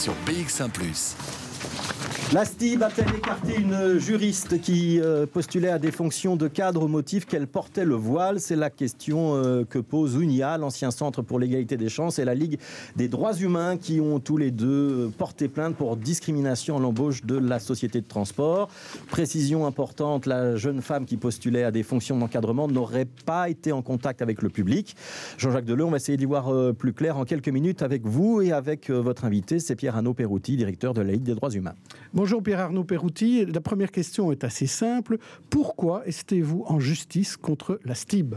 sur BX1 ⁇ La STIB a-t-elle écarté une juriste qui euh, postulait à des fonctions de cadre au motif qu'elle portait le voile? C'est la question euh, que pose UNIA, l'ancien centre pour l'égalité des chances, et la Ligue des droits humains qui ont tous les deux porté plainte pour discrimination à l'embauche de la société de transport. Précision importante, la jeune femme qui postulait à des fonctions d'encadrement n'aurait pas été en contact avec le public. Jean-Jacques Deleu, on va essayer d'y voir euh, plus clair en quelques minutes avec vous et avec votre invité, c'est Pierre Arnaud Perouti, directeur de la Ligue des droits humains. Bonjour Pierre Arnaud Perouti. La première question est assez simple. Pourquoi estez-vous en justice contre la STIB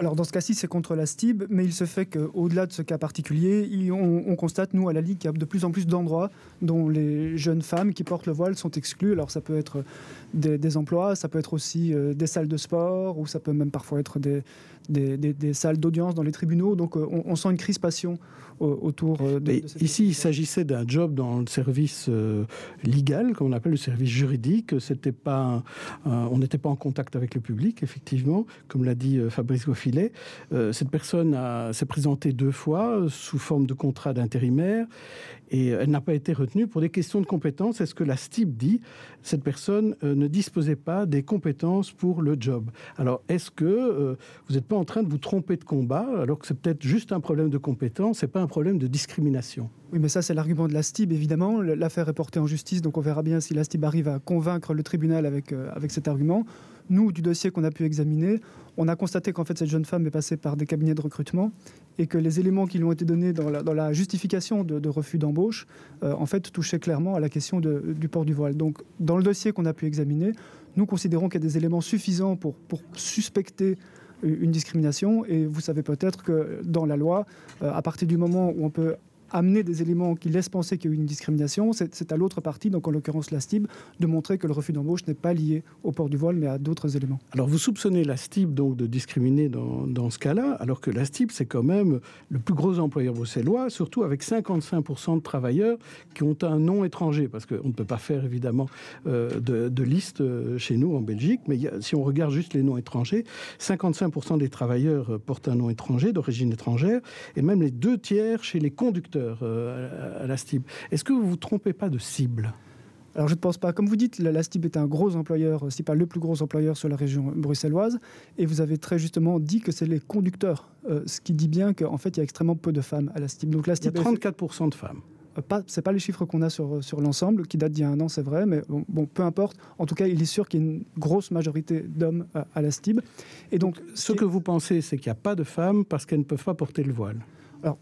alors dans ce cas-ci, c'est contre la STIB, mais il se fait qu'au-delà de ce cas particulier, on, constate, nous, à la Ligue, qu'il y a de plus en plus d'endroits dont les jeunes femmes qui portent le voile sont exclues. Alors ça peut être des, emplois, ça peut être aussi euh, des salles de sport, ou ça peut même parfois être des, des, salles d'audience dans les tribunaux. Donc euh, on, sent une crispation autour euh, de, Ici, il s'agissait d'un job dans le service légal, comme on appelle le service juridique. C'était pas, on n'était pas en contact avec le public, effectivement, comme l'a dit Fabrice Goffilet. cette personne s'est présentée deux fois sous forme de contrat d'intérimaire et elle n'a pas été retenue pour des questions de compétences. Est-ce que la STIP dit cette personne ne disposait pas des compétences pour le job Alors, est-ce que vous n'êtes pas en train de vous tromper de combat, alors que c'est peut-être juste un problème de compétence, c'est pas un problème de discrimination? Oui, mais ça, c'est l'argument de la STIB, évidemment. L'affaire est portée en justice, donc on verra bien si la STIB arrive à convaincre le tribunal avec, euh, avec cet argument. Nous, du dossier qu'on a pu examiner, on a constaté qu'en fait, cette jeune femme est passée par des cabinets de recrutement et que les éléments qui lui ont été donnés dans la, justification de, refus d'embauche, euh, en fait, touchaient clairement à la question du port du voile. Donc, dans le dossier qu'on a pu examiner, nous considérons qu'il y a des éléments suffisants pour, pour suspecter une discrimination. Et vous savez peut-être que dans la loi, euh, à partir du moment où on peut amener des éléments qui laissent penser qu'il y a eu une discrimination, c'est à l'autre partie, donc en l'occurrence la STIB, de montrer que le refus d'embauche n'est pas lié au port du voile, mais à d'autres éléments. Alors vous soupçonnez la STIB donc de discriminer dans, dans ce cas-là, alors que la STIB, c'est quand même le plus gros employeur bruxellois, surtout avec 55% de travailleurs qui ont un nom étranger, parce qu'on ne peut pas faire évidemment euh, de, liste euh, chez nous en Belgique, mais si on regarde juste les noms étrangers, 55% des travailleurs portent un nom étranger, d'origine étrangère, et même les deux tiers chez les conducteurs euh, à la STIB. Est-ce que vous vous trompez pas de cible? Alors je ne pense pas. Comme vous dites, la STIB est un gros employeur, si pas le plus gros employeur sur la région bruxelloise, et vous avez très justement dit que c'est les conducteurs, euh, ce qui dit bien qu'en fait il y a extrêmement peu de femmes à la STIB. Donc la STIB il y a 34% de femmes. Euh, pas, c'est pas les chiffres qu'on a sur, sur l'ensemble, qui datent d'il y a un an, c'est vrai, mais bon, bon, peu importe. En tout cas, il est sûr qu'il y a une grosse majorité d'hommes à, à la STIB. Et donc, donc ce que vous pensez, c'est qu'il n'y a pas de femmes parce qu'elles ne peuvent pas porter le voile. Alors,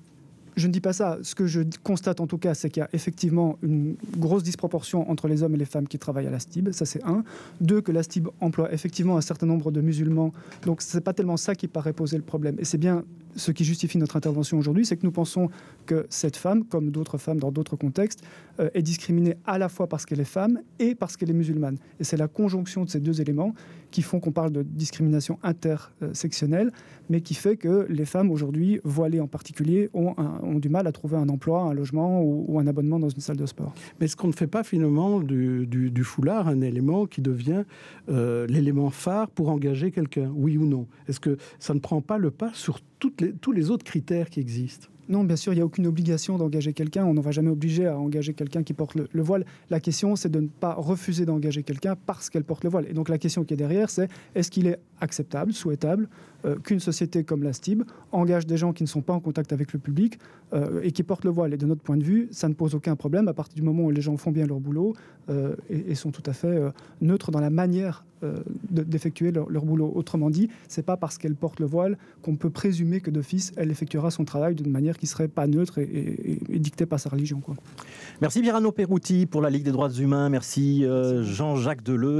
je ne dis pas ça. Ce que je constate en tout cas, c'est qu'il y a effectivement une grosse disproportion entre les hommes et les femmes qui travaillent à la STIB. Ça, c'est un. Deux, que la STIB emploie effectivement un certain nombre de musulmans. Donc, ce n'est pas tellement ça qui paraît poser le problème. Et c'est bien ce qui justifie notre intervention aujourd'hui, c'est que nous pensons que cette femme, comme d'autres femmes dans d'autres contextes, euh, est discriminée à la fois parce qu'elle est femme et parce qu'elle est musulmane. Et c'est la conjonction de ces deux éléments qui font qu'on parle de discrimination intersectionnelle, mais qui fait que les femmes aujourd'hui, voilées en particulier, ont, du mal à trouver un emploi, un logement ou, un abonnement dans une salle de sport. Mais est-ce qu'on ne fait pas finalement du, foulard un élément qui devient euh, l'élément phare pour engager quelqu'un, oui ou non? Est-ce que ça ne prend pas le pas sur tous les autres critères qui existent non, bien sûr, il n'y a aucune obligation d'engager quelqu'un. On n'en va jamais obliger à engager quelqu'un qui porte le, le, voile. La question, c'est de ne pas refuser d'engager quelqu'un parce qu'elle porte le voile. Et donc la question qui est derrière, c'est est-ce qu'il est acceptable, souhaitable qu'une société comme la STIB engage des gens qui ne sont pas en contact avec le public euh, et qui portent le voile. Et de notre point de vue, ça ne pose aucun problème à partir du moment où les gens font bien leur boulot euh, et, sont tout à fait euh, neutres dans la manière euh, d'effectuer leur, boulot. Autrement dit, c'est pas parce qu'elle porte le voile qu'on peut présumer que d'office elle effectuera son travail d'une manière qui serait pas neutre et, et, et dictée par sa religion. Merci Virano Perouti pour la Ligue des droits humains. Merci, euh, Jean-Jacques Deleu.